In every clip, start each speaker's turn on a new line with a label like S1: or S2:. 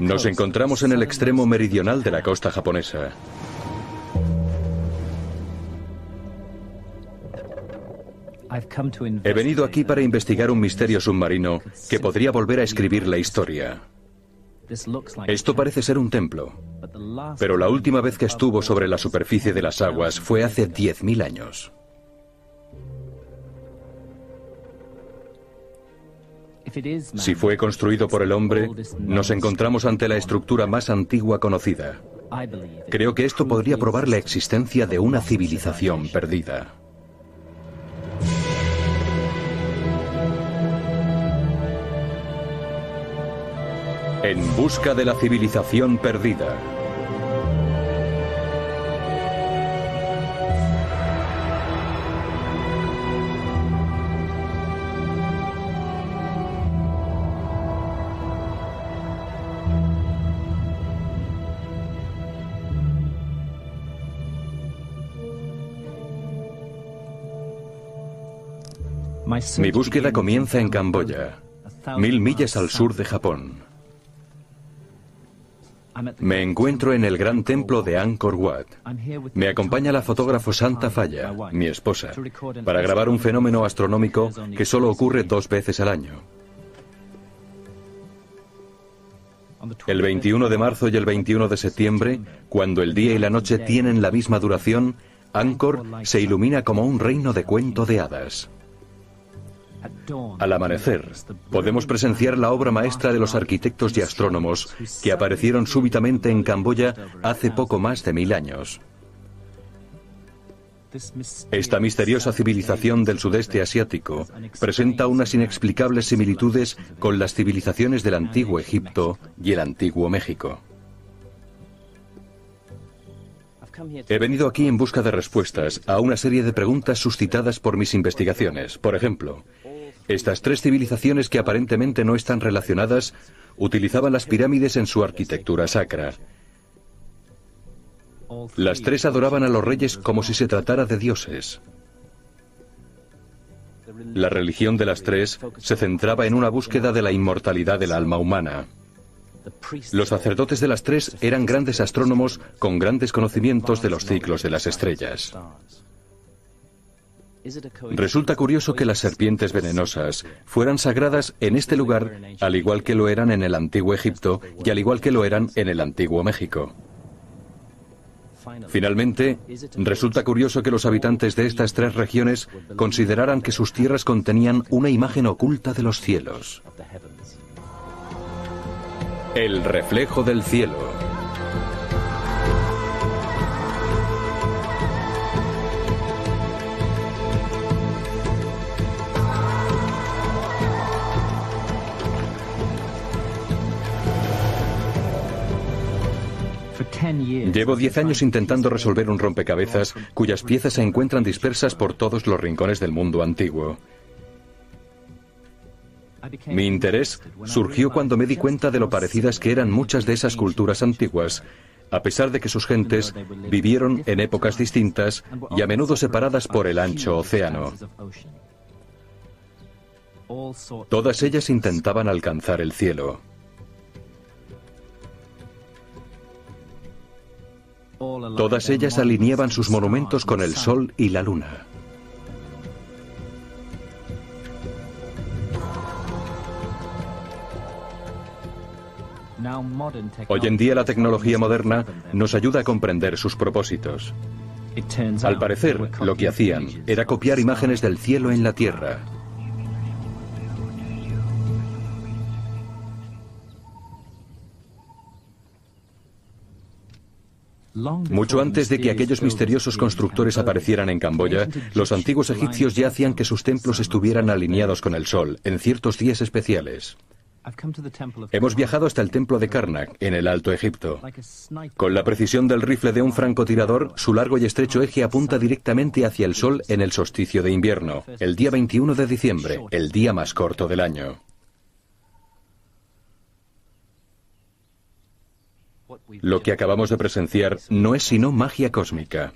S1: Nos encontramos en el extremo meridional de la costa japonesa. He venido aquí para investigar un misterio submarino que podría volver a escribir la historia. Esto parece ser un templo, pero la última vez que estuvo sobre la superficie de las aguas fue hace 10.000 años. Si fue construido por el hombre, nos encontramos ante la estructura más antigua conocida. Creo que esto podría probar la existencia de una civilización perdida. En busca de la civilización perdida. Mi búsqueda comienza en Camboya, mil millas al sur de Japón. Me encuentro en el gran templo de Angkor Wat. Me acompaña la fotógrafo Santa Falla, mi esposa, para grabar un fenómeno astronómico que solo ocurre dos veces al año. El 21 de marzo y el 21 de septiembre, cuando el día y la noche tienen la misma duración, Angkor se ilumina como un reino de cuento de hadas. Al amanecer, podemos presenciar la obra maestra de los arquitectos y astrónomos que aparecieron súbitamente en Camboya hace poco más de mil años. Esta misteriosa civilización del sudeste asiático presenta unas inexplicables similitudes con las civilizaciones del antiguo Egipto y el antiguo México. He venido aquí en busca de respuestas a una serie de preguntas suscitadas por mis investigaciones. Por ejemplo, estas tres civilizaciones que aparentemente no están relacionadas utilizaban las pirámides en su arquitectura sacra. Las tres adoraban a los reyes como si se tratara de dioses. La religión de las tres se centraba en una búsqueda de la inmortalidad del alma humana. Los sacerdotes de las tres eran grandes astrónomos con grandes conocimientos de los ciclos de las estrellas. Resulta curioso que las serpientes venenosas fueran sagradas en este lugar, al igual que lo eran en el antiguo Egipto y al igual que lo eran en el antiguo México. Finalmente, resulta curioso que los habitantes de estas tres regiones consideraran que sus tierras contenían una imagen oculta de los cielos. El reflejo del cielo. Llevo diez años intentando resolver un rompecabezas cuyas piezas se encuentran dispersas por todos los rincones del mundo antiguo. Mi interés surgió cuando me di cuenta de lo parecidas que eran muchas de esas culturas antiguas, a pesar de que sus gentes vivieron en épocas distintas y a menudo separadas por el ancho océano. Todas ellas intentaban alcanzar el cielo. Todas ellas alineaban sus monumentos con el sol y la luna. Hoy en día la tecnología moderna nos ayuda a comprender sus propósitos. Al parecer, lo que hacían era copiar imágenes del cielo en la tierra. Mucho antes de que aquellos misteriosos constructores aparecieran en Camboya, los antiguos egipcios ya hacían que sus templos estuvieran alineados con el sol en ciertos días especiales. Hemos viajado hasta el templo de Karnak, en el Alto Egipto. Con la precisión del rifle de un francotirador, su largo y estrecho eje apunta directamente hacia el sol en el solsticio de invierno, el día 21 de diciembre, el día más corto del año. Lo que acabamos de presenciar no es sino magia cósmica.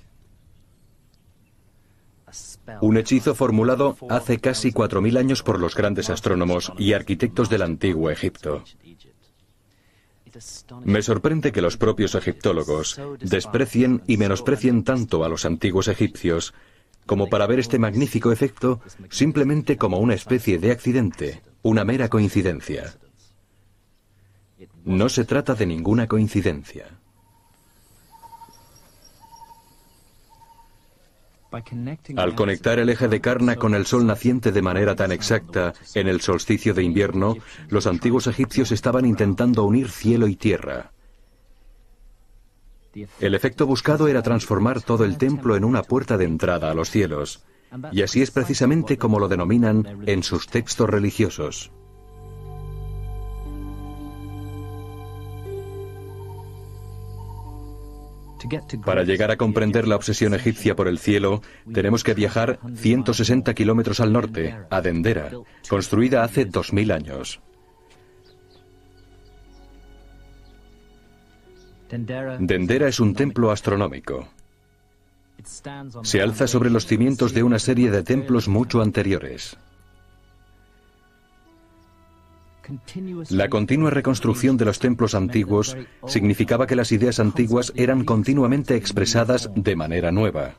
S1: Un hechizo formulado hace casi 4.000 años por los grandes astrónomos y arquitectos del antiguo Egipto. Me sorprende que los propios egiptólogos desprecien y menosprecien tanto a los antiguos egipcios como para ver este magnífico efecto simplemente como una especie de accidente, una mera coincidencia. No se trata de ninguna coincidencia. Al conectar el eje de Karna con el sol naciente de manera tan exacta en el solsticio de invierno, los antiguos egipcios estaban intentando unir cielo y tierra. El efecto buscado era transformar todo el templo en una puerta de entrada a los cielos, y así es precisamente como lo denominan en sus textos religiosos. Para llegar a comprender la obsesión egipcia por el cielo, tenemos que viajar 160 kilómetros al norte, a Dendera, construida hace 2000 años. Dendera es un templo astronómico. Se alza sobre los cimientos de una serie de templos mucho anteriores. La continua reconstrucción de los templos antiguos significaba que las ideas antiguas eran continuamente expresadas de manera nueva.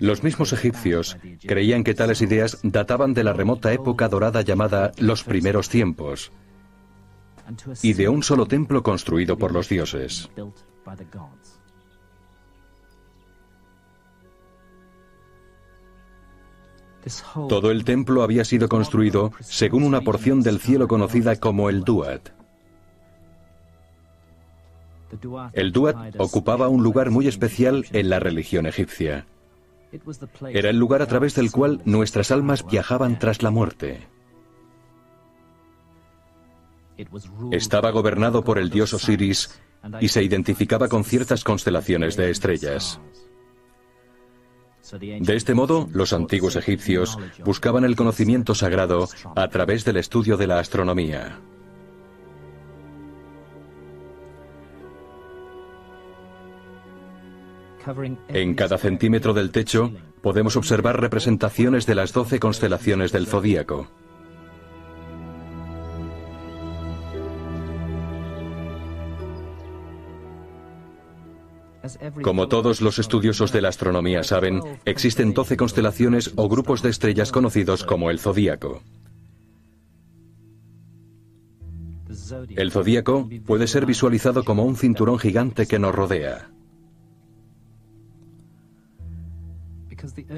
S1: Los mismos egipcios creían que tales ideas databan de la remota época dorada llamada los primeros tiempos y de un solo templo construido por los dioses. Todo el templo había sido construido según una porción del cielo conocida como el Duat. El Duat ocupaba un lugar muy especial en la religión egipcia. Era el lugar a través del cual nuestras almas viajaban tras la muerte. Estaba gobernado por el dios Osiris y se identificaba con ciertas constelaciones de estrellas. De este modo, los antiguos egipcios buscaban el conocimiento sagrado a través del estudio de la astronomía. En cada centímetro del techo podemos observar representaciones de las doce constelaciones del zodíaco. Como todos los estudiosos de la astronomía saben, existen 12 constelaciones o grupos de estrellas conocidos como el zodíaco. El zodíaco puede ser visualizado como un cinturón gigante que nos rodea.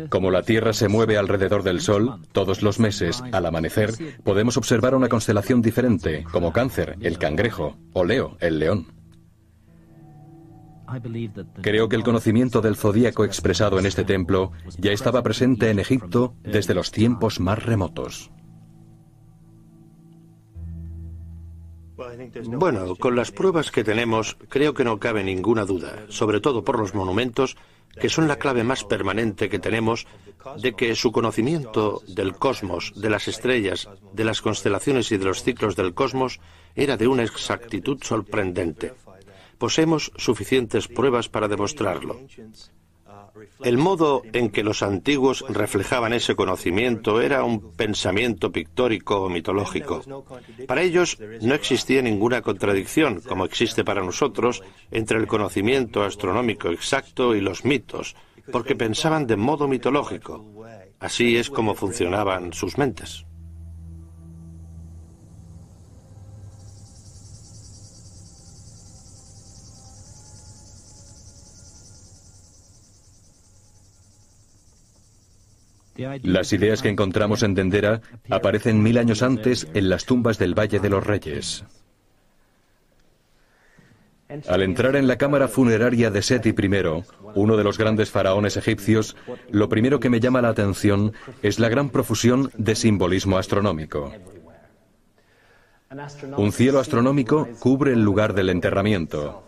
S1: Como la Tierra se mueve alrededor del Sol, todos los meses, al amanecer, podemos observar una constelación diferente, como Cáncer, el cangrejo, o Leo, el león. Creo que el conocimiento del zodíaco expresado en este templo ya estaba presente en Egipto desde los tiempos más remotos.
S2: Bueno, con las pruebas que tenemos, creo que no cabe ninguna duda, sobre todo por los monumentos, que son la clave más permanente que tenemos de que su conocimiento del cosmos, de las estrellas, de las constelaciones y de los ciclos del cosmos era de una exactitud sorprendente. Poseemos suficientes pruebas para demostrarlo. El modo en que los antiguos reflejaban ese conocimiento era un pensamiento pictórico o mitológico. Para ellos no existía ninguna contradicción, como existe para nosotros, entre el conocimiento astronómico exacto y los mitos, porque pensaban de modo mitológico. Así es como funcionaban sus mentes.
S1: Las ideas que encontramos en Dendera aparecen mil años antes en las tumbas del Valle de los Reyes. Al entrar en la cámara funeraria de Seti I, uno de los grandes faraones egipcios, lo primero que me llama la atención es la gran profusión de simbolismo astronómico. Un cielo astronómico cubre el lugar del enterramiento.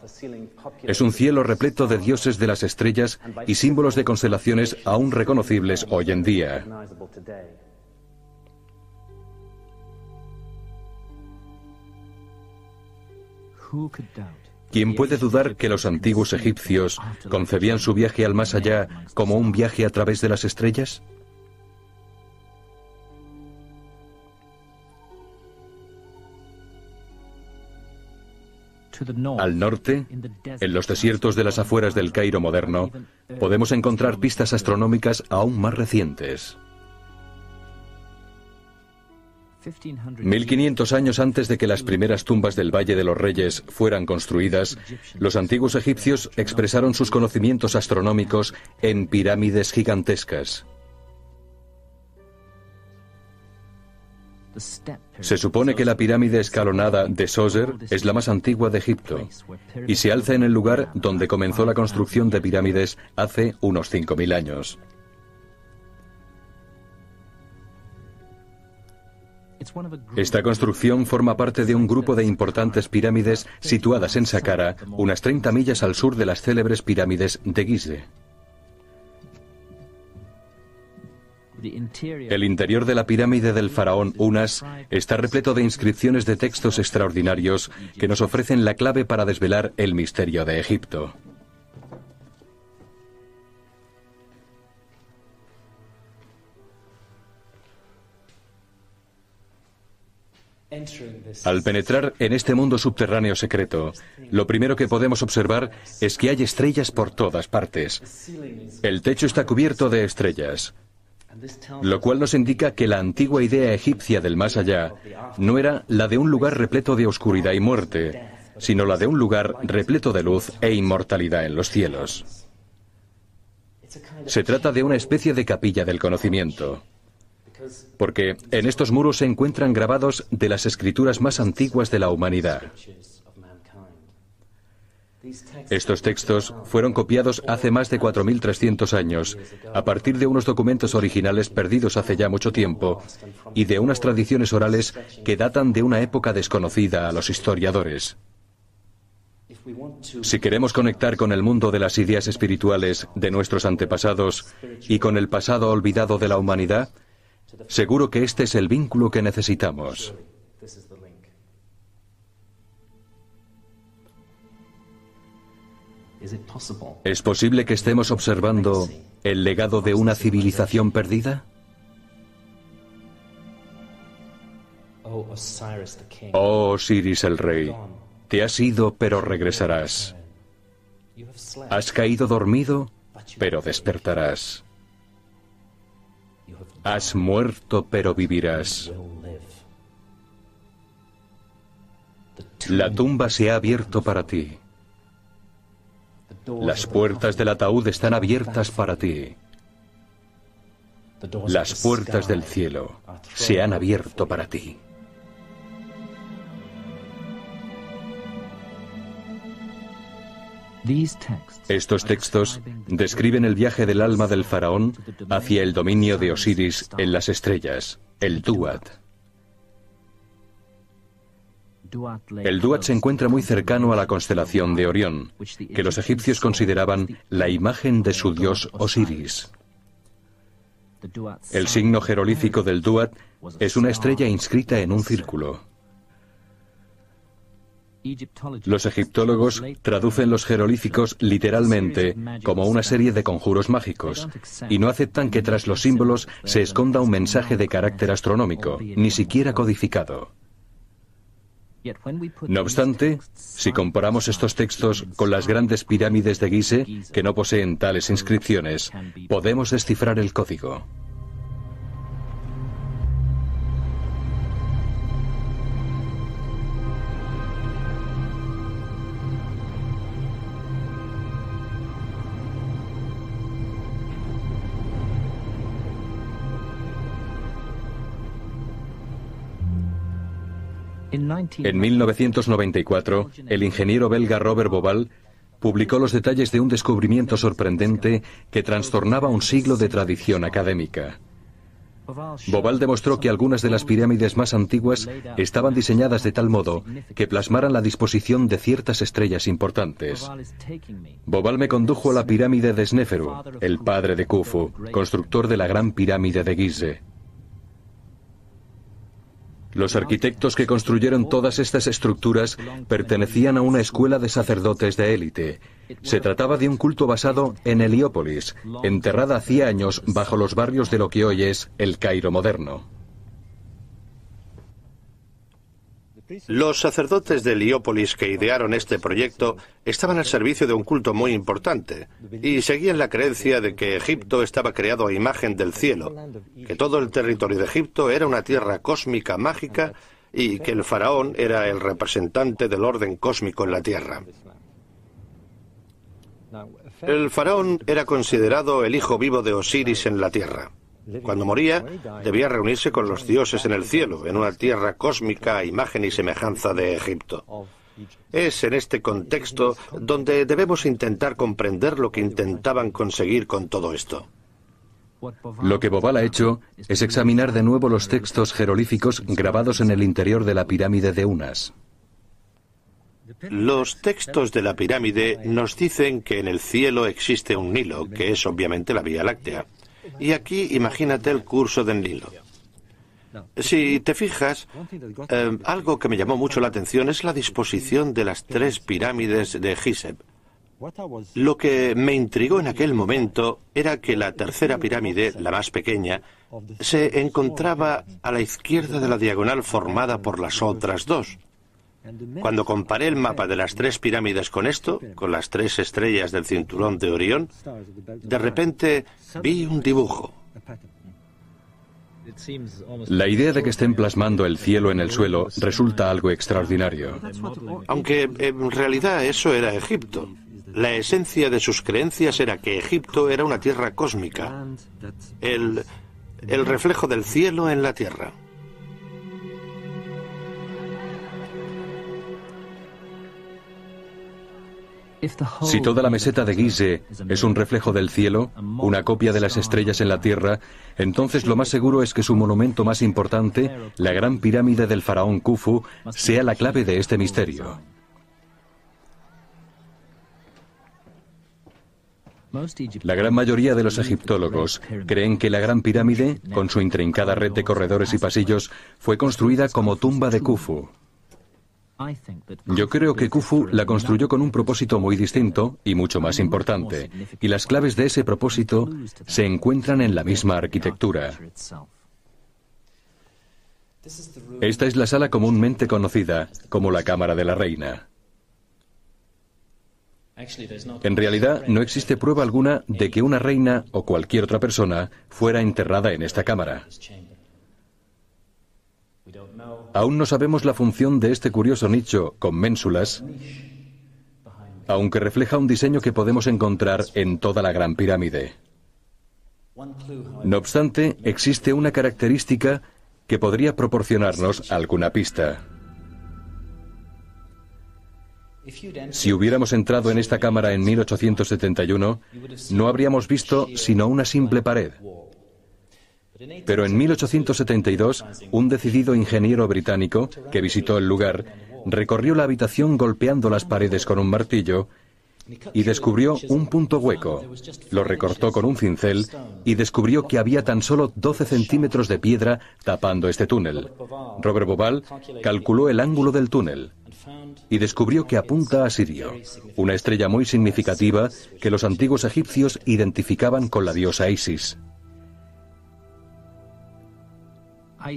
S1: Es un cielo repleto de dioses de las estrellas y símbolos de constelaciones aún reconocibles hoy en día. ¿Quién puede dudar que los antiguos egipcios concebían su viaje al más allá como un viaje a través de las estrellas? Al norte, en los desiertos de las afueras del Cairo moderno, podemos encontrar pistas astronómicas aún más recientes. 1500 años antes de que las primeras tumbas del Valle de los Reyes fueran construidas, los antiguos egipcios expresaron sus conocimientos astronómicos en pirámides gigantescas. Se supone que la pirámide escalonada de Soser es la más antigua de Egipto y se alza en el lugar donde comenzó la construcción de pirámides hace unos 5.000 años. Esta construcción forma parte de un grupo de importantes pirámides situadas en Saqqara, unas 30 millas al sur de las célebres pirámides de Gizeh. El interior de la pirámide del faraón Unas está repleto de inscripciones de textos extraordinarios que nos ofrecen la clave para desvelar el misterio de Egipto. Al penetrar en este mundo subterráneo secreto, lo primero que podemos observar es que hay estrellas por todas partes. El techo está cubierto de estrellas, lo cual nos indica que la antigua idea egipcia del más allá no era la de un lugar repleto de oscuridad y muerte, sino la de un lugar repleto de luz e inmortalidad en los cielos. Se trata de una especie de capilla del conocimiento porque en estos muros se encuentran grabados de las escrituras más antiguas de la humanidad. Estos textos fueron copiados hace más de 4.300 años, a partir de unos documentos originales perdidos hace ya mucho tiempo y de unas tradiciones orales que datan de una época desconocida a los historiadores. Si queremos conectar con el mundo de las ideas espirituales de nuestros antepasados y con el pasado olvidado de la humanidad, Seguro que este es el vínculo que necesitamos. ¿Es posible que estemos observando el legado de una civilización perdida? Oh Osiris el rey, te has ido pero regresarás. Has caído dormido pero despertarás. Has muerto, pero vivirás. La tumba se ha abierto para ti. Las puertas del ataúd están abiertas para ti. Las puertas del cielo se han abierto para ti. Estos textos describen el viaje del alma del faraón hacia el dominio de Osiris en las estrellas, el Duat. El Duat se encuentra muy cercano a la constelación de Orión, que los egipcios consideraban la imagen de su dios Osiris. El signo jerolífico del Duat es una estrella inscrita en un círculo. Los egiptólogos traducen los jerolíficos literalmente como una serie de conjuros mágicos y no aceptan que tras los símbolos se esconda un mensaje de carácter astronómico, ni siquiera codificado. No obstante, si comparamos estos textos con las grandes pirámides de Gizeh, que no poseen tales inscripciones, podemos descifrar el código. En 1994, el ingeniero belga Robert Boval publicó los detalles de un descubrimiento sorprendente que trastornaba un siglo de tradición académica. Boval demostró que algunas de las pirámides más antiguas estaban diseñadas de tal modo que plasmaran la disposición de ciertas estrellas importantes. Boval me condujo a la pirámide de Sneferu, el padre de Khufu, constructor de la gran pirámide de Gizeh. Los arquitectos que construyeron todas estas estructuras pertenecían a una escuela de sacerdotes de élite. Se trataba de un culto basado en Heliópolis, enterrada hacía años bajo los barrios de lo que hoy es el Cairo moderno.
S2: Los sacerdotes de Heliópolis que idearon este proyecto estaban al servicio de un culto muy importante y seguían la creencia de que Egipto estaba creado a imagen del cielo, que todo el territorio de Egipto era una tierra cósmica mágica y que el faraón era el representante del orden cósmico en la tierra. El faraón era considerado el hijo vivo de Osiris en la tierra. Cuando moría, debía reunirse con los dioses en el cielo, en una tierra cósmica a imagen y semejanza de Egipto. Es en este contexto donde debemos intentar comprender lo que intentaban conseguir con todo esto.
S1: Lo que Bobal ha hecho es examinar de nuevo los textos jerolíficos grabados en el interior de la pirámide de Unas.
S2: Los textos de la pirámide nos dicen que en el cielo existe un Nilo, que es obviamente la Vía Láctea. Y aquí imagínate el curso del Nilo. Si te fijas, eh, algo que me llamó mucho la atención es la disposición de las tres pirámides de Giseb. Lo que me intrigó en aquel momento era que la tercera pirámide, la más pequeña, se encontraba a la izquierda de la diagonal formada por las otras dos. Cuando comparé el mapa de las tres pirámides con esto, con las tres estrellas del cinturón de Orión, de repente vi un dibujo.
S1: La idea de que estén plasmando el cielo en el suelo resulta algo extraordinario.
S2: Aunque en realidad eso era Egipto. La esencia de sus creencias era que Egipto era una tierra cósmica, el, el reflejo del cielo en la tierra.
S1: Si toda la meseta de Gizeh es un reflejo del cielo, una copia de las estrellas en la tierra, entonces lo más seguro es que su monumento más importante, la gran pirámide del faraón Khufu, sea la clave de este misterio. La gran mayoría de los egiptólogos creen que la Gran Pirámide, con su intrincada red de corredores y pasillos, fue construida como tumba de Khufu. Yo creo que Khufu la construyó con un propósito muy distinto y mucho más importante, y las claves de ese propósito se encuentran en la misma arquitectura. Esta es la sala comúnmente conocida como la Cámara de la Reina. En realidad, no existe prueba alguna de que una reina o cualquier otra persona fuera enterrada en esta cámara. Aún no sabemos la función de este curioso nicho con ménsulas, aunque refleja un diseño que podemos encontrar en toda la Gran Pirámide. No obstante, existe una característica que podría proporcionarnos alguna pista. Si hubiéramos entrado en esta cámara en 1871, no habríamos visto sino una simple pared. Pero en 1872, un decidido ingeniero británico que visitó el lugar recorrió la habitación golpeando las paredes con un martillo y descubrió un punto hueco. Lo recortó con un cincel y descubrió que había tan solo 12 centímetros de piedra tapando este túnel. Robert Bobal calculó el ángulo del túnel y descubrió que apunta a Sirio, una estrella muy significativa que los antiguos egipcios identificaban con la diosa Isis.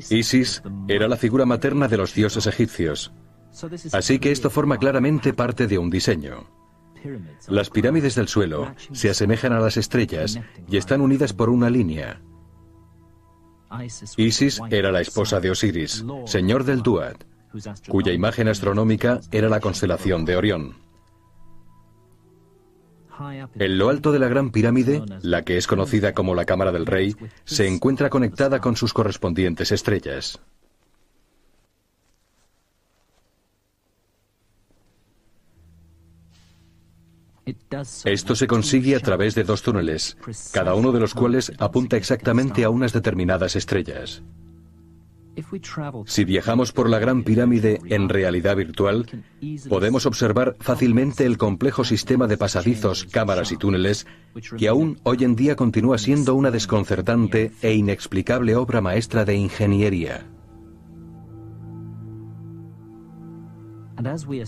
S1: Isis era la figura materna de los dioses egipcios. Así que esto forma claramente parte de un diseño. Las pirámides del suelo se asemejan a las estrellas y están unidas por una línea. Isis era la esposa de Osiris, señor del Duat, cuya imagen astronómica era la constelación de Orión. En lo alto de la Gran Pirámide, la que es conocida como la Cámara del Rey, se encuentra conectada con sus correspondientes estrellas. Esto se consigue a través de dos túneles, cada uno de los cuales apunta exactamente a unas determinadas estrellas. Si viajamos por la Gran Pirámide en realidad virtual, podemos observar fácilmente el complejo sistema de pasadizos, cámaras y túneles que aún hoy en día continúa siendo una desconcertante e inexplicable obra maestra de ingeniería.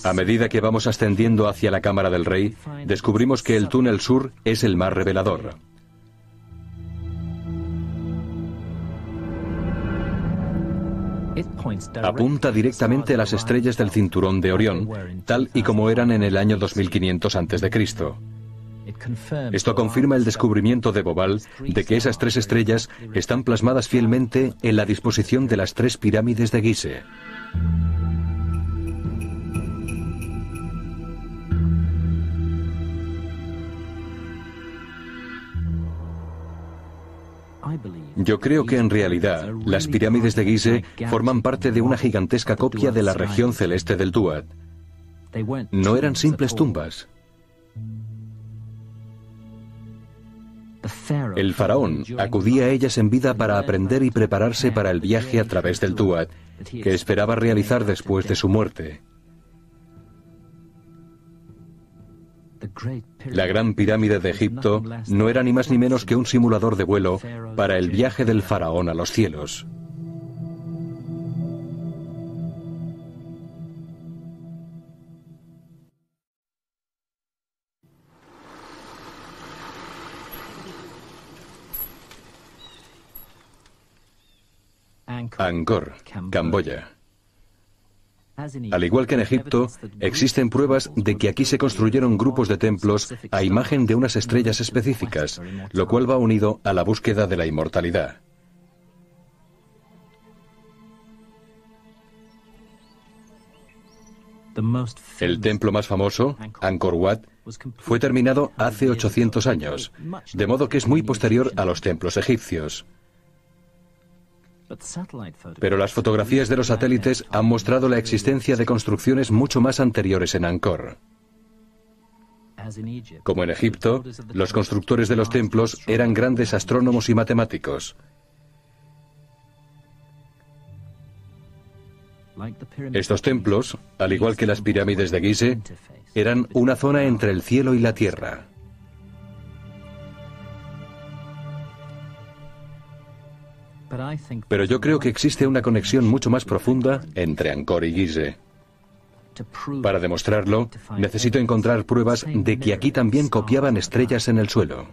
S1: A medida que vamos ascendiendo hacia la Cámara del Rey, descubrimos que el túnel sur es el más revelador. Apunta directamente a las estrellas del cinturón de Orión, tal y como eran en el año 2500 a.C. Esto confirma el descubrimiento de Bobal de que esas tres estrellas están plasmadas fielmente en la disposición de las tres pirámides de Gizeh. Yo creo que en realidad las pirámides de Gizeh forman parte de una gigantesca copia de la región celeste del Duat. No eran simples tumbas. El faraón acudía a ellas en vida para aprender y prepararse para el viaje a través del Duat, que esperaba realizar después de su muerte. La gran pirámide de Egipto no era ni más ni menos que un simulador de vuelo para el viaje del faraón a los cielos. Angkor, Camboya. Al igual que en Egipto, existen pruebas de que aquí se construyeron grupos de templos a imagen de unas estrellas específicas, lo cual va unido a la búsqueda de la inmortalidad. El templo más famoso, Angkor Wat, fue terminado hace 800 años, de modo que es muy posterior a los templos egipcios. Pero las fotografías de los satélites han mostrado la existencia de construcciones mucho más anteriores en Angkor. Como en Egipto, los constructores de los templos eran grandes astrónomos y matemáticos. Estos templos, al igual que las pirámides de Gizeh, eran una zona entre el cielo y la tierra. Pero yo creo que existe una conexión mucho más profunda entre Angkor y Gizeh. Para demostrarlo, necesito encontrar pruebas de que aquí también copiaban estrellas en el suelo.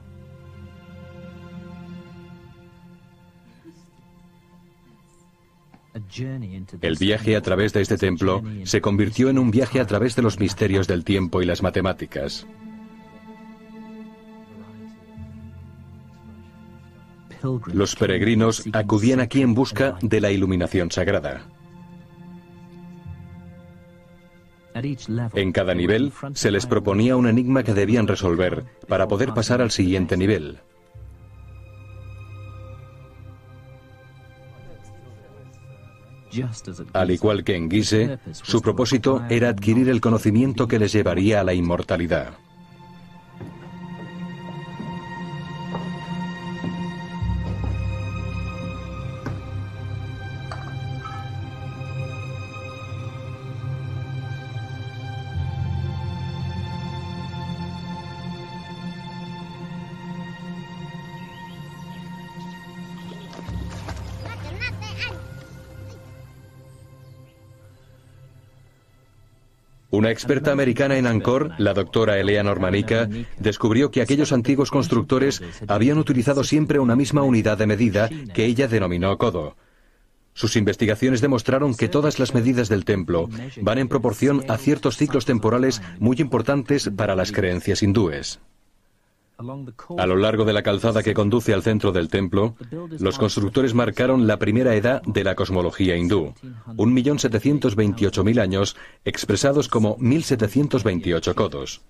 S1: El viaje a través de este templo se convirtió en un viaje a través de los misterios del tiempo y las matemáticas. Los peregrinos acudían aquí en busca de la iluminación sagrada. En cada nivel se les proponía un enigma que debían resolver para poder pasar al siguiente nivel. Al igual que en Gizeh, su propósito era adquirir el conocimiento que les llevaría a la inmortalidad. Una experta americana en Angkor, la doctora Eleanor Manica, descubrió que aquellos antiguos constructores habían utilizado siempre una misma unidad de medida que ella denominó codo. Sus investigaciones demostraron que todas las medidas del templo van en proporción a ciertos ciclos temporales muy importantes para las creencias hindúes. A lo largo de la calzada que conduce al centro del templo, los constructores marcaron la primera edad de la cosmología hindú, 1.728.000 años expresados como 1.728 codos.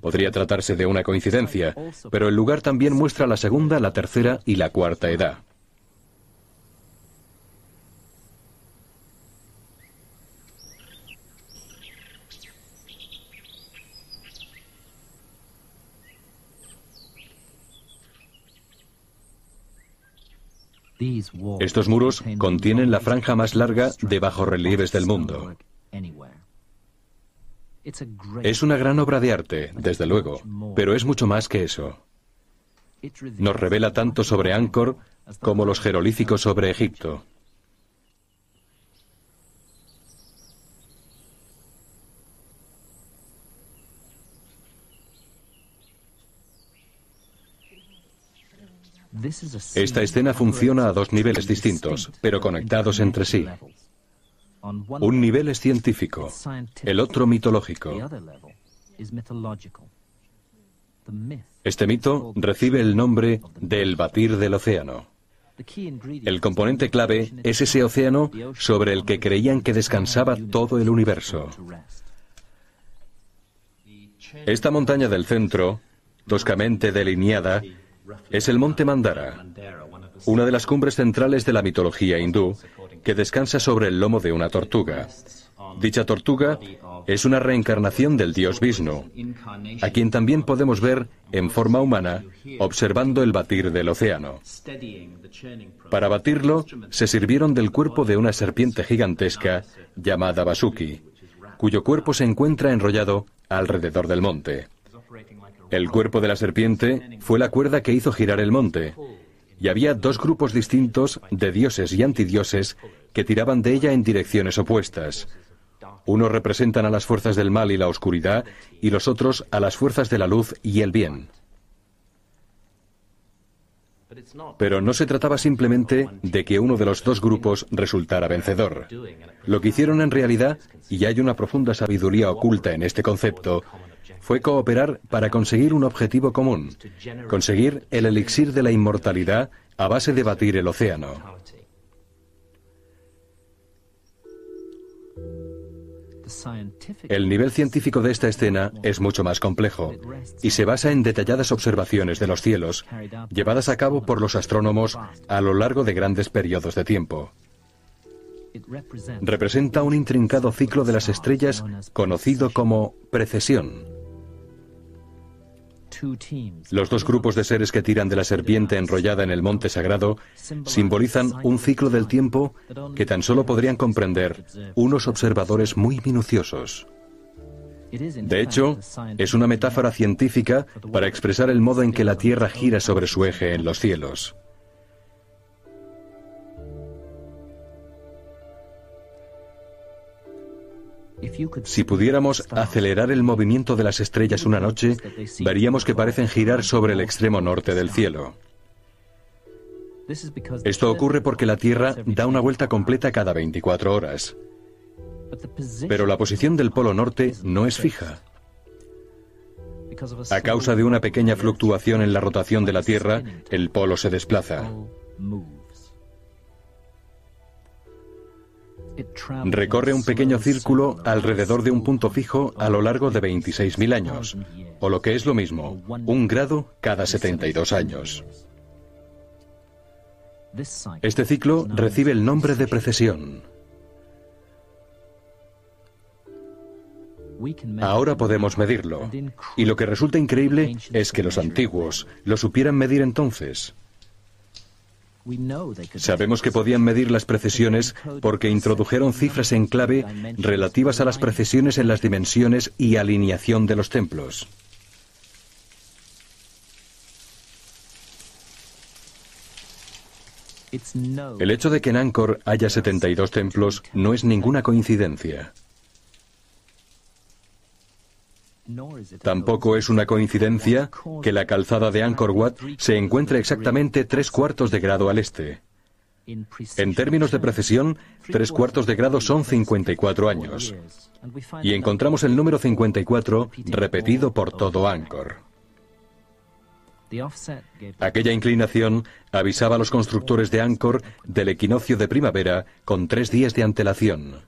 S1: Podría tratarse de una coincidencia, pero el lugar también muestra la segunda, la tercera y la cuarta edad. Estos muros contienen la franja más larga de bajorrelieves del mundo. Es una gran obra de arte, desde luego, pero es mucho más que eso. Nos revela tanto sobre Angkor como los jerolíficos sobre Egipto. Esta escena funciona a dos niveles distintos, pero conectados entre sí. Un nivel es científico, el otro mitológico. Este mito recibe el nombre del batir del océano. El componente clave es ese océano sobre el que creían que descansaba todo el universo. Esta montaña del centro, toscamente delineada, es el monte Mandara, una de las cumbres centrales de la mitología hindú, que descansa sobre el lomo de una tortuga. Dicha tortuga es una reencarnación del dios Vishnu, a quien también podemos ver en forma humana observando el batir del océano. Para batirlo, se sirvieron del cuerpo de una serpiente gigantesca llamada Basuki, cuyo cuerpo se encuentra enrollado alrededor del monte. El cuerpo de la serpiente fue la cuerda que hizo girar el monte, y había dos grupos distintos de dioses y antidioses que tiraban de ella en direcciones opuestas. Unos representan a las fuerzas del mal y la oscuridad, y los otros a las fuerzas de la luz y el bien. Pero no se trataba simplemente de que uno de los dos grupos resultara vencedor. Lo que hicieron en realidad, y hay una profunda sabiduría oculta en este concepto, fue cooperar para conseguir un objetivo común, conseguir el elixir de la inmortalidad a base de batir el océano. El nivel científico de esta escena es mucho más complejo y se basa en detalladas observaciones de los cielos llevadas a cabo por los astrónomos a lo largo de grandes periodos de tiempo. Representa un intrincado ciclo de las estrellas conocido como precesión. Los dos grupos de seres que tiran de la serpiente enrollada en el monte sagrado simbolizan un ciclo del tiempo que tan solo podrían comprender unos observadores muy minuciosos. De hecho, es una metáfora científica para expresar el modo en que la Tierra gira sobre su eje en los cielos. Si pudiéramos acelerar el movimiento de las estrellas una noche, veríamos que parecen girar sobre el extremo norte del cielo. Esto ocurre porque la Tierra da una vuelta completa cada 24 horas. Pero la posición del polo norte no es fija. A causa de una pequeña fluctuación en la rotación de la Tierra, el polo se desplaza. Recorre un pequeño círculo alrededor de un punto fijo a lo largo de 26.000 años, o lo que es lo mismo, un grado cada 72 años. Este ciclo recibe el nombre de precesión. Ahora podemos medirlo, y lo que resulta increíble es que los antiguos lo supieran medir entonces. Sabemos que podían medir las precisiones porque introdujeron cifras en clave relativas a las precisiones en las dimensiones y alineación de los templos. El hecho de que en Angkor haya 72 templos no es ninguna coincidencia. Tampoco es una coincidencia que la calzada de Angkor Wat se encuentre exactamente tres cuartos de grado al este. En términos de precisión, tres cuartos de grado son 54 años. Y encontramos el número 54 repetido por todo Angkor. Aquella inclinación avisaba a los constructores de Angkor del equinoccio de primavera con tres días de antelación.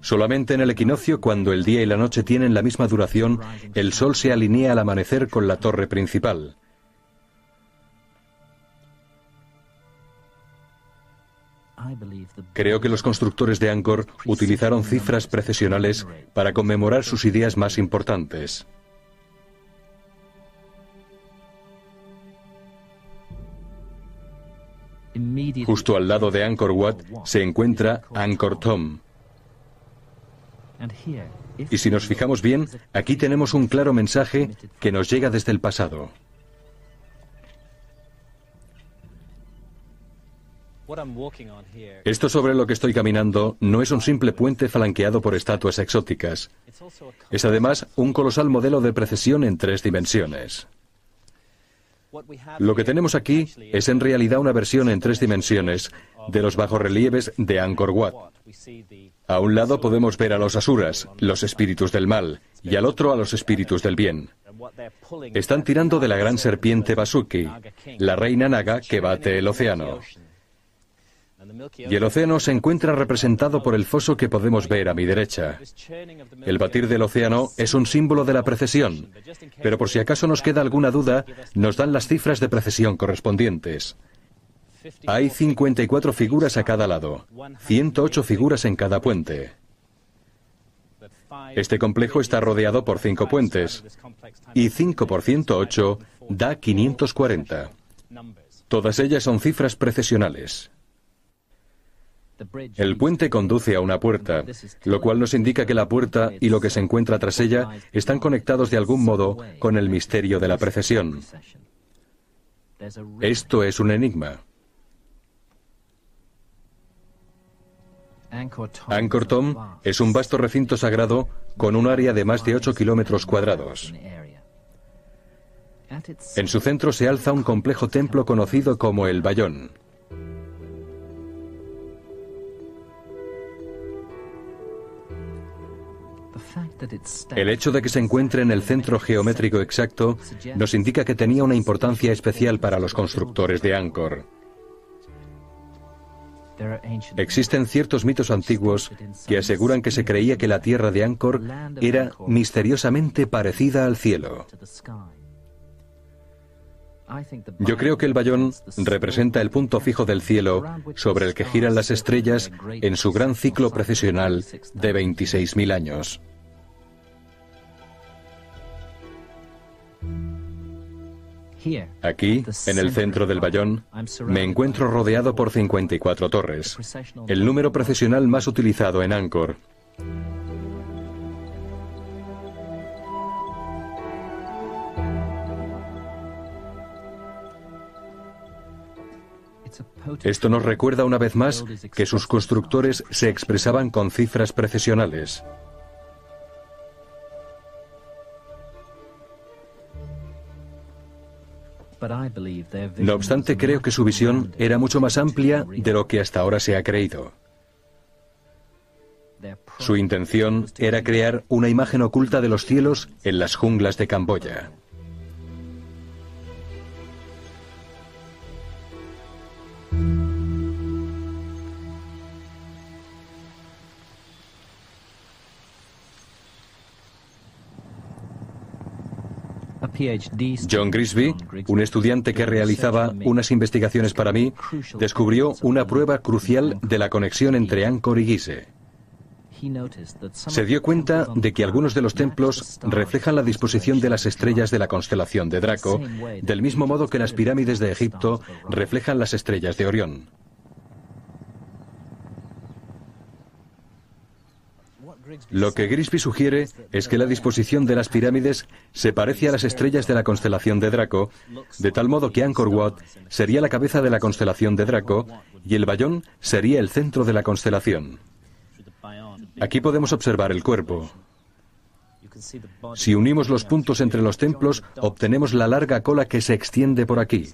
S1: Solamente en el equinoccio, cuando el día y la noche tienen la misma duración, el sol se alinea al amanecer con la torre principal. Creo que los constructores de Angkor utilizaron cifras precesionales para conmemorar sus ideas más importantes. Justo al lado de Angkor Wat se encuentra Angkor Thom, y si nos fijamos bien, aquí tenemos un claro mensaje que nos llega desde el pasado. Esto sobre lo que estoy caminando no es un simple puente flanqueado por estatuas exóticas. Es además un colosal modelo de precesión en tres dimensiones. Lo que tenemos aquí es en realidad una versión en tres dimensiones de los bajorrelieves de Angkor Wat. A un lado podemos ver a los asuras, los espíritus del mal, y al otro a los espíritus del bien. Están tirando de la gran serpiente Basuki, la reina Naga que bate el océano. Y el océano se encuentra representado por el foso que podemos ver a mi derecha. El batir del océano es un símbolo de la precesión, pero por si acaso nos queda alguna duda, nos dan las cifras de precesión correspondientes. Hay 54 figuras a cada lado, 108 figuras en cada puente. Este complejo está rodeado por cinco puentes, y 5 por 108 da 540. Todas ellas son cifras precesionales. El puente conduce a una puerta, lo cual nos indica que la puerta y lo que se encuentra tras ella están conectados de algún modo con el misterio de la precesión. Esto es un enigma. Angkor Thom es un vasto recinto sagrado con un área de más de 8 kilómetros cuadrados. En su centro se alza un complejo templo conocido como el Bayón. El hecho de que se encuentre en el centro geométrico exacto nos indica que tenía una importancia especial para los constructores de Angkor. Existen ciertos mitos antiguos que aseguran que se creía que la tierra de Angkor era misteriosamente parecida al cielo. Yo creo que el bayón representa el punto fijo del cielo sobre el que giran las estrellas en su gran ciclo precesional de 26.000 años. Aquí, en el centro del Bayón, me encuentro rodeado por 54 torres, el número procesional más utilizado en Angkor. Esto nos recuerda una vez más que sus constructores se expresaban con cifras precesionales. No obstante, creo que su visión era mucho más amplia de lo que hasta ahora se ha creído. Su intención era crear una imagen oculta de los cielos en las junglas de Camboya. John Grisby, un estudiante que realizaba unas investigaciones para mí, descubrió una prueba crucial de la conexión entre Angkor y Gizeh. Se dio cuenta de que algunos de los templos reflejan la disposición de las estrellas de la constelación de Draco, del mismo modo que las pirámides de Egipto reflejan las estrellas de Orión. Lo que Grisby sugiere es que la disposición de las pirámides se parece a las estrellas de la constelación de Draco, de tal modo que Angkor Wat sería la cabeza de la constelación de Draco y el Bayón sería el centro de la constelación. Aquí podemos observar el cuerpo. Si unimos los puntos entre los templos, obtenemos la larga cola que se extiende por aquí.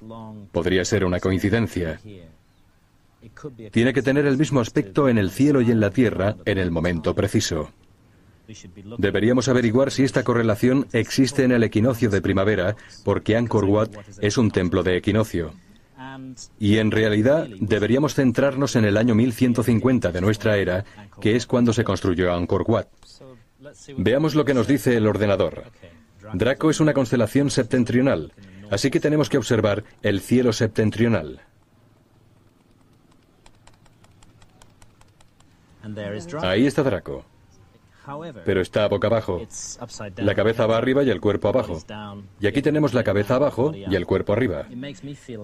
S1: Podría ser una coincidencia. Tiene que tener el mismo aspecto en el cielo y en la tierra en el momento preciso. Deberíamos averiguar si esta correlación existe en el equinoccio de primavera, porque Angkor Wat es un templo de equinoccio. Y en realidad deberíamos centrarnos en el año 1150 de nuestra era, que es cuando se construyó Angkor Wat. Veamos lo que nos dice el ordenador. Draco es una constelación septentrional, así que tenemos que observar el cielo septentrional. Ahí está Draco. Pero está boca abajo. La cabeza va arriba y el cuerpo abajo. Y aquí tenemos la cabeza abajo y el cuerpo arriba.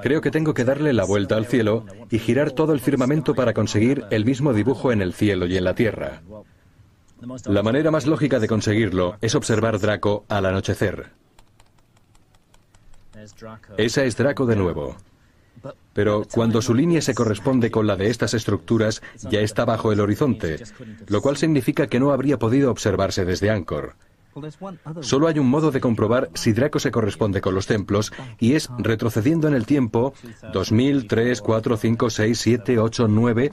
S1: Creo que tengo que darle la vuelta al cielo y girar todo el firmamento para conseguir el mismo dibujo en el cielo y en la tierra. La manera más lógica de conseguirlo es observar Draco al anochecer. Esa es Draco de nuevo. Pero cuando su línea se corresponde con la de estas estructuras, ya está bajo el horizonte, lo cual significa que no habría podido observarse desde Angkor. Solo hay un modo de comprobar si Draco se corresponde con los templos y es retrocediendo en el tiempo 2000, 3, 4, 5, 6, 7, 8, 9,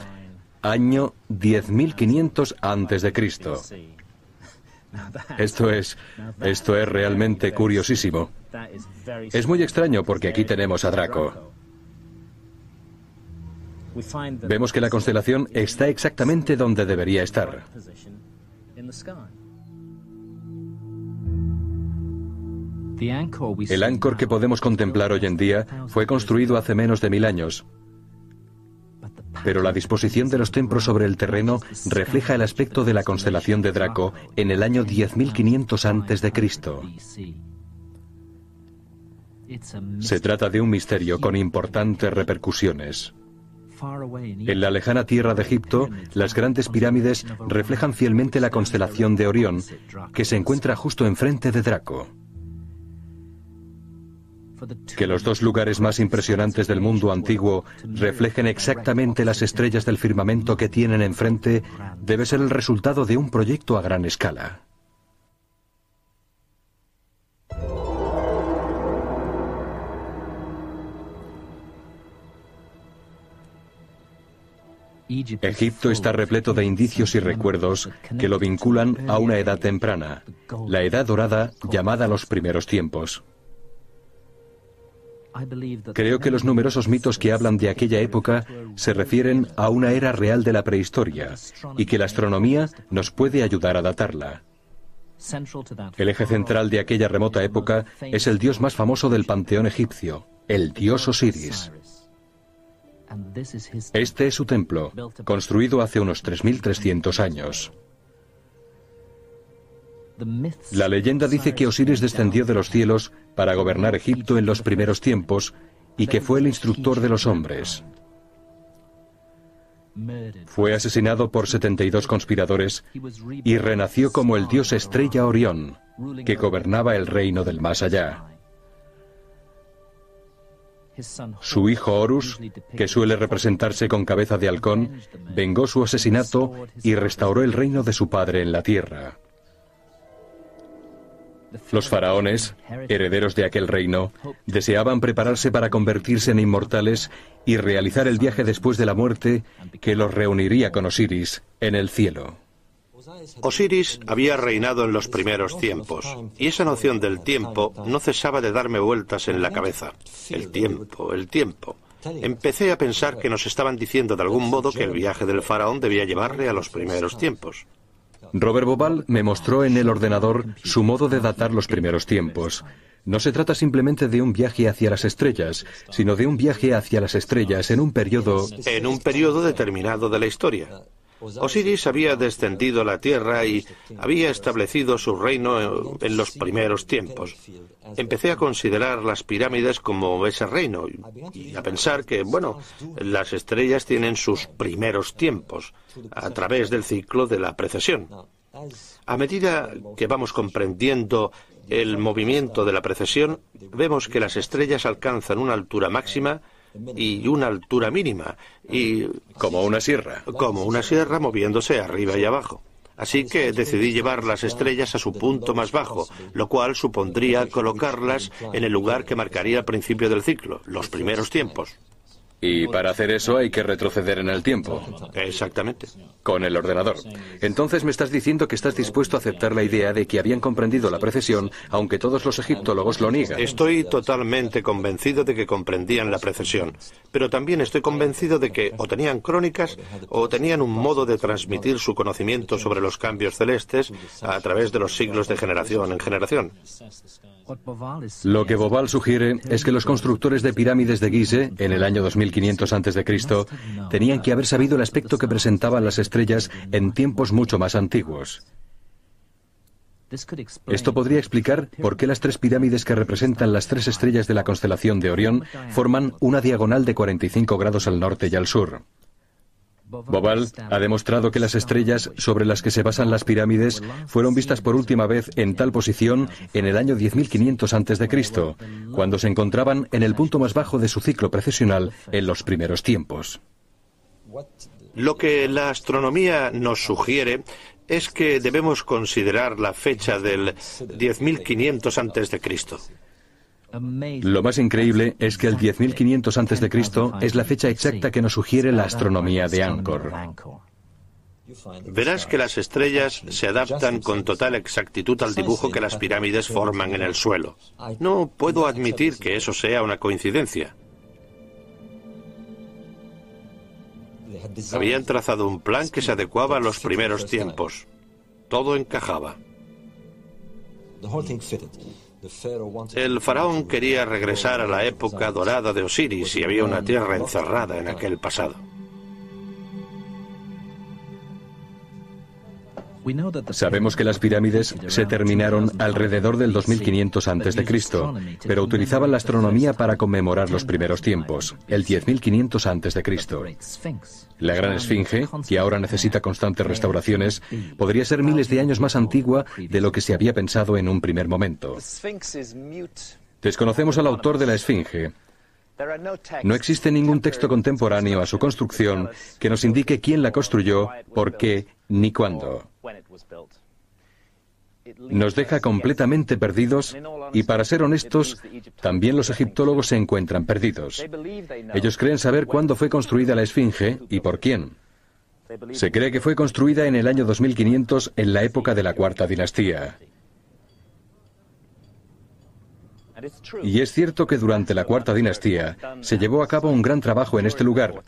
S1: año 10.500 antes de Cristo. Esto es, esto es realmente curiosísimo. Es muy extraño porque aquí tenemos a Draco. Vemos que la constelación está exactamente donde debería estar. El Angkor que podemos contemplar hoy en día fue construido hace menos de mil años, pero la disposición de los templos sobre el terreno refleja el aspecto de la constelación de Draco en el año 10.500 a.C. Se trata de un misterio con importantes repercusiones. En la lejana tierra de Egipto, las grandes pirámides reflejan fielmente la constelación de Orión, que se encuentra justo enfrente de Draco. Que los dos lugares más impresionantes del mundo antiguo reflejen exactamente las estrellas del firmamento que tienen enfrente debe ser el resultado de un proyecto a gran escala. Egipto está repleto de indicios y recuerdos que lo vinculan a una edad temprana, la edad dorada llamada los primeros tiempos. Creo que los numerosos mitos que hablan de aquella época se refieren a una era real de la prehistoria y que la astronomía nos puede ayudar a datarla. El eje central de aquella remota época es el dios más famoso del panteón egipcio, el dios Osiris. Este es su templo, construido hace unos 3.300 años. La leyenda dice que Osiris descendió de los cielos para gobernar Egipto en los primeros tiempos y que fue el instructor de los hombres. Fue asesinado por 72 conspiradores y renació como el dios estrella Orión, que gobernaba el reino del más allá. Su hijo Horus, que suele representarse con cabeza de halcón, vengó su asesinato y restauró el reino de su padre en la tierra. Los faraones, herederos de aquel reino, deseaban prepararse para convertirse en inmortales y realizar el viaje después de la muerte que los reuniría con Osiris en el cielo.
S2: Osiris había reinado en los primeros tiempos, y esa noción del tiempo no cesaba de darme vueltas en la cabeza. El tiempo, el tiempo. Empecé a pensar que nos estaban diciendo de algún modo que el viaje del faraón debía llevarle a los primeros tiempos.
S1: Robert Bobal me mostró en el ordenador su modo de datar los primeros tiempos. No se trata simplemente de un viaje hacia las estrellas, sino de un viaje hacia las estrellas en un periodo...
S2: En un periodo determinado de la historia. Osiris había descendido a la tierra y había establecido su reino en los primeros tiempos. Empecé a considerar las pirámides como ese reino y a pensar que, bueno, las estrellas tienen sus primeros tiempos a través del ciclo de la precesión. A medida que vamos comprendiendo el movimiento de la precesión, vemos que las estrellas alcanzan una altura máxima y una altura mínima y
S1: como una sierra.
S2: Como una sierra moviéndose arriba y abajo. Así que decidí llevar las estrellas a su punto más bajo, lo cual supondría colocarlas en el lugar que marcaría el principio del ciclo, los primeros tiempos.
S1: Y para hacer eso hay que retroceder en el tiempo.
S2: Exactamente.
S1: Con el ordenador. Entonces me estás diciendo que estás dispuesto a aceptar la idea de que habían comprendido la precesión, aunque todos los egiptólogos lo niegan.
S2: Estoy totalmente convencido de que comprendían la precesión, pero también estoy convencido de que o tenían crónicas o tenían un modo de transmitir su conocimiento sobre los cambios celestes a través de los siglos de generación en generación.
S1: Lo que Bobal sugiere es que los constructores de pirámides de Gizeh en el año 2500 a.C. tenían que haber sabido el aspecto que presentaban las estrellas en tiempos mucho más antiguos. Esto podría explicar por qué las tres pirámides que representan las tres estrellas de la constelación de Orión forman una diagonal de 45 grados al norte y al sur. Bobal ha demostrado que las estrellas sobre las que se basan las pirámides fueron vistas por última vez en tal posición en el año 10.500 a.C., cuando se encontraban en el punto más bajo de su ciclo precesional en los primeros tiempos.
S2: Lo que la astronomía nos sugiere es que debemos considerar la fecha del 10.500 antes de Cristo.
S1: Lo más increíble es que el 10.500 a.C. es la fecha exacta que nos sugiere la astronomía de Angkor.
S2: Verás que las estrellas se adaptan con total exactitud al dibujo que las pirámides forman en el suelo. No puedo admitir que eso sea una coincidencia. Habían trazado un plan que se adecuaba a los primeros tiempos. Todo encajaba. El faraón quería regresar a la época dorada de Osiris y había una tierra encerrada en aquel pasado.
S1: Sabemos que las pirámides se terminaron alrededor del 2500 a.C., pero utilizaban la astronomía para conmemorar los primeros tiempos, el 10500 a.C. La Gran Esfinge, que ahora necesita constantes restauraciones, podría ser miles de años más antigua de lo que se había pensado en un primer momento. Desconocemos al autor de la Esfinge, no existe ningún texto contemporáneo a su construcción que nos indique quién la construyó, por qué ni cuándo. Nos deja completamente perdidos y, para ser honestos, también los egiptólogos se encuentran perdidos. Ellos creen saber cuándo fue construida la Esfinge y por quién. Se cree que fue construida en el año 2500 en la época de la Cuarta Dinastía. Y es cierto que durante la Cuarta Dinastía se llevó a cabo un gran trabajo en este lugar.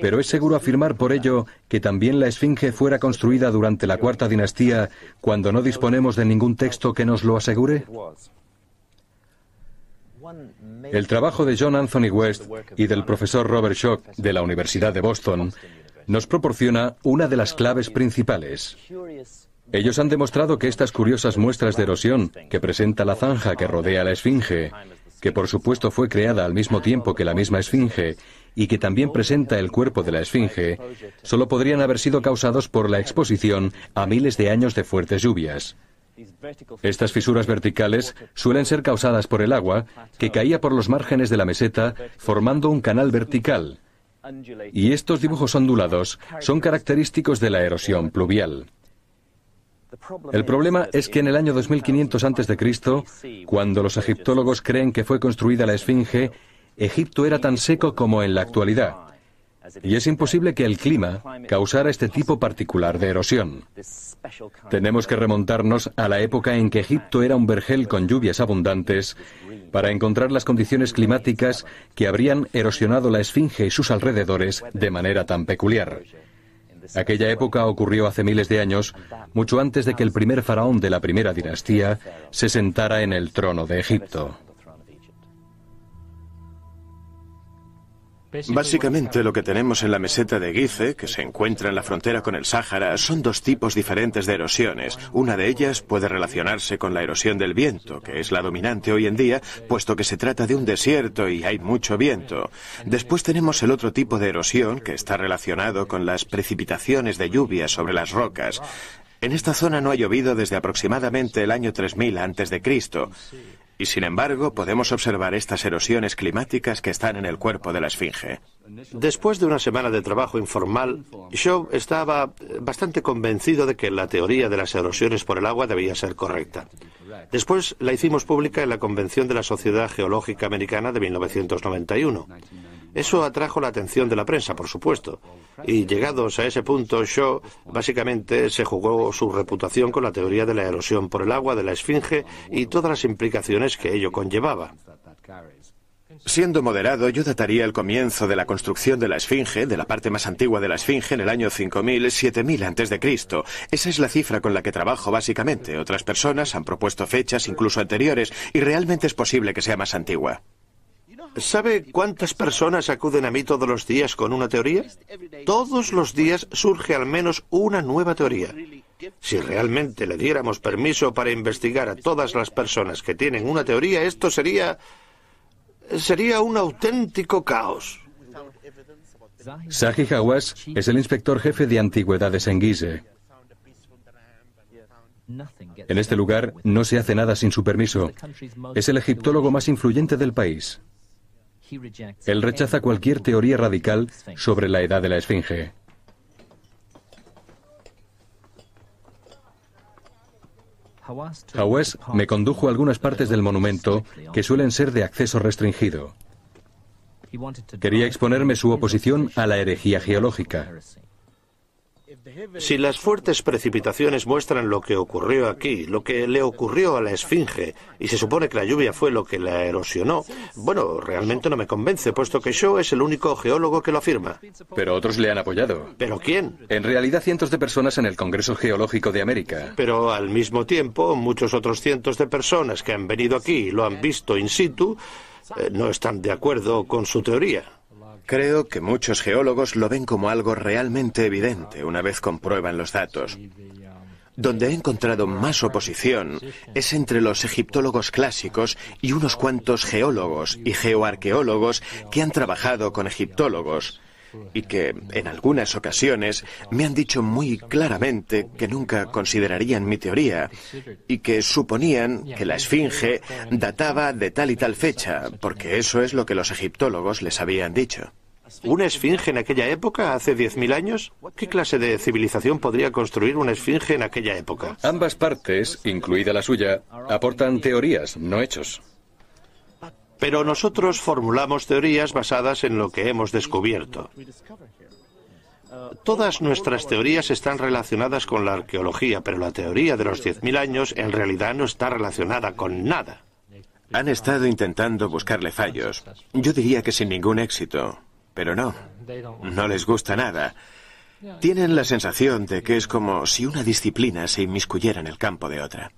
S1: Pero es seguro afirmar por ello que también la Esfinge fuera construida durante la Cuarta Dinastía cuando no disponemos de ningún texto que nos lo asegure? El trabajo de John Anthony West y del profesor Robert Schock de la Universidad de Boston nos proporciona una de las claves principales. Ellos han demostrado que estas curiosas muestras de erosión que presenta la zanja que rodea la Esfinge, que por supuesto fue creada al mismo tiempo que la misma Esfinge y que también presenta el cuerpo de la Esfinge, solo podrían haber sido causados por la exposición a miles de años de fuertes lluvias. Estas fisuras verticales suelen ser causadas por el agua que caía por los márgenes de la meseta formando un canal vertical. Y estos dibujos ondulados son característicos de la erosión pluvial. El problema es que en el año 2500 a.C., cuando los egiptólogos creen que fue construida la Esfinge, Egipto era tan seco como en la actualidad. Y es imposible que el clima causara este tipo particular de erosión. Tenemos que remontarnos a la época en que Egipto era un vergel con lluvias abundantes para encontrar las condiciones climáticas que habrían erosionado la Esfinge y sus alrededores de manera tan peculiar. Aquella época ocurrió hace miles de años, mucho antes de que el primer faraón de la primera dinastía se sentara en el trono de Egipto.
S3: Básicamente lo que tenemos en la meseta de Gize, que se encuentra en la frontera con el Sáhara, son dos tipos diferentes de erosiones. Una de ellas puede relacionarse con la erosión del viento, que es la dominante hoy en día, puesto que se trata de un desierto y hay mucho viento. Después tenemos el otro tipo de erosión, que está relacionado con las precipitaciones de lluvia sobre las rocas. En esta zona no ha llovido desde aproximadamente el año 3000 antes de Cristo. Y sin embargo, podemos observar estas erosiones climáticas que están en el cuerpo de la Esfinge.
S2: Después de una semana de trabajo informal, Shaw estaba bastante convencido de que la teoría de las erosiones por el agua debía ser correcta. Después la hicimos pública en la Convención de la Sociedad Geológica Americana de 1991. Eso atrajo la atención de la prensa, por supuesto. Y llegados a ese punto, Shaw básicamente se jugó su reputación con la teoría de la erosión por el agua de la Esfinge y todas las implicaciones que ello conllevaba.
S3: Siendo moderado, yo dataría el comienzo de la construcción de la Esfinge, de la parte más antigua de la Esfinge, en el año 5000, 7000 antes de Cristo. Esa es la cifra con la que trabajo básicamente. Otras personas han propuesto fechas incluso anteriores y realmente es posible que sea más antigua.
S2: ¿Sabe cuántas personas acuden a mí todos los días con una teoría? Todos los días surge al menos una nueva teoría. Si realmente le diéramos permiso para investigar a todas las personas que tienen una teoría, esto sería... sería un auténtico caos.
S1: Saji Hawass es el inspector jefe de antigüedades en Gizeh. En este lugar no se hace nada sin su permiso. Es el egiptólogo más influyente del país. Él rechaza cualquier teoría radical sobre la edad de la Esfinge. Hawass me condujo a algunas partes del monumento que suelen ser de acceso restringido. Quería exponerme su oposición a la herejía geológica.
S2: Si las fuertes precipitaciones muestran lo que ocurrió aquí, lo que le ocurrió a la Esfinge, y se supone que la lluvia fue lo que la erosionó, bueno, realmente no me convence, puesto que Shaw es el único geólogo que lo afirma.
S1: Pero otros le han apoyado.
S2: ¿Pero quién?
S1: En realidad cientos de personas en el Congreso Geológico de América.
S2: Pero al mismo tiempo, muchos otros cientos de personas que han venido aquí y lo han visto in situ, eh, no están de acuerdo con su teoría.
S3: Creo que muchos geólogos lo ven como algo realmente evidente una vez comprueban los datos. Donde he encontrado más oposición es entre los egiptólogos clásicos y unos cuantos geólogos y geoarqueólogos que han trabajado con egiptólogos y que en algunas ocasiones me han dicho muy claramente que nunca considerarían mi teoría y que suponían que la esfinge databa de tal y tal fecha, porque eso es lo que los egiptólogos les habían dicho.
S2: ¿Una esfinge en aquella época, hace 10.000 años? ¿Qué clase de civilización podría construir una esfinge en aquella época?
S1: Ambas partes, incluida la suya, aportan teorías, no hechos.
S2: Pero nosotros formulamos teorías basadas en lo que hemos descubierto. Todas nuestras teorías están relacionadas con la arqueología, pero la teoría de los 10.000 años en realidad no está relacionada con nada.
S3: Han estado intentando buscarle fallos. Yo diría que sin ningún éxito. Pero no, no les gusta nada. Tienen la sensación de que es como si una disciplina se inmiscuyera en el campo de otra.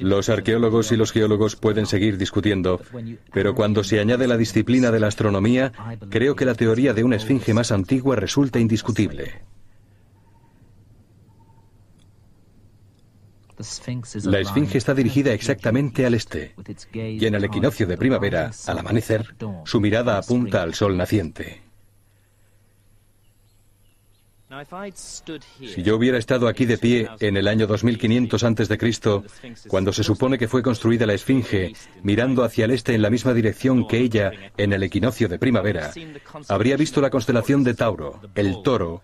S1: Los arqueólogos y los geólogos pueden seguir discutiendo, pero cuando se añade la disciplina de la astronomía, creo que la teoría de una esfinge más antigua resulta indiscutible. La esfinge está dirigida exactamente al este, y en el equinoccio de primavera, al amanecer, su mirada apunta al sol naciente. Si yo hubiera estado aquí de pie en el año 2500 a.C., cuando se supone que fue construida la Esfinge, mirando hacia el este en la misma dirección que ella en el equinoccio de primavera, habría visto la constelación de Tauro, el toro,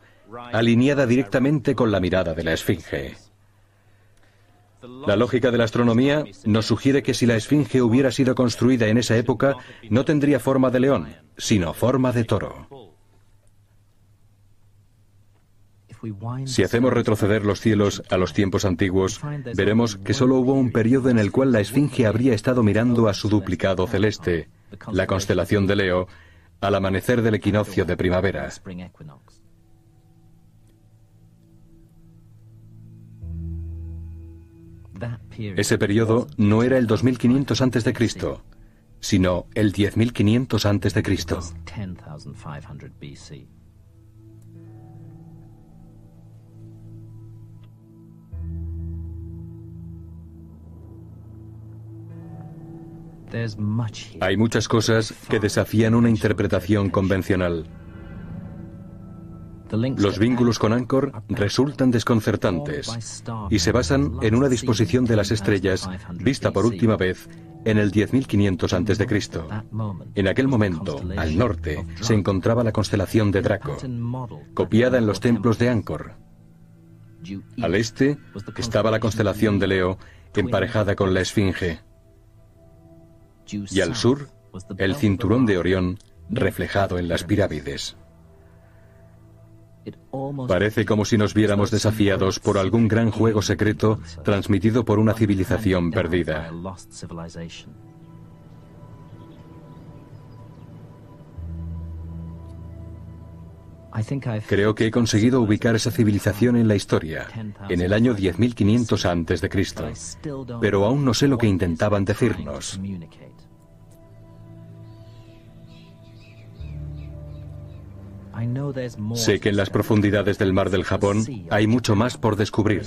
S1: alineada directamente con la mirada de la Esfinge. La lógica de la astronomía nos sugiere que si la Esfinge hubiera sido construida en esa época, no tendría forma de león, sino forma de toro. Si hacemos retroceder los cielos a los tiempos antiguos, veremos que solo hubo un periodo en el cual la Esfinge habría estado mirando a su duplicado celeste, la constelación de Leo, al amanecer del equinoccio de primavera. Ese periodo no era el 2500 a.C., sino el 10500 a.C. Hay muchas cosas que desafían una interpretación convencional. Los vínculos con Angkor resultan desconcertantes y se basan en una disposición de las estrellas vista por última vez en el 10.500 a.C. En aquel momento, al norte, se encontraba la constelación de Draco, copiada en los templos de Angkor. Al este estaba la constelación de Leo, emparejada con la Esfinge y al sur el cinturón de Orión reflejado en las pirámides. Parece como si nos viéramos desafiados por algún gran juego secreto transmitido por una civilización perdida. Creo que he conseguido ubicar esa civilización en la historia, en el año 10.500 a.C., pero aún no sé lo que intentaban decirnos. Sé que en las profundidades del mar del Japón hay mucho más por descubrir.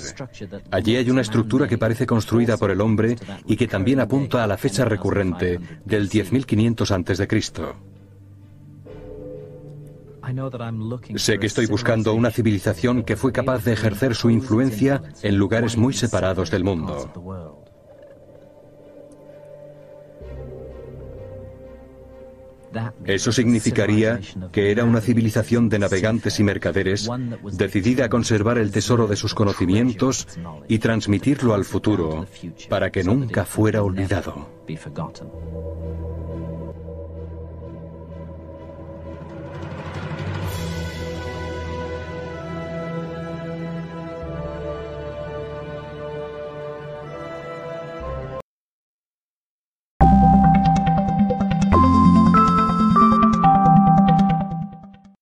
S1: Allí hay una estructura que parece construida por el hombre y que también apunta a la fecha recurrente del 10.500 a.C. Sé que estoy buscando una civilización que fue capaz de ejercer su influencia en lugares muy separados del mundo. Eso significaría que era una civilización de navegantes y mercaderes decidida a conservar el tesoro de sus conocimientos y transmitirlo al futuro para que nunca fuera olvidado.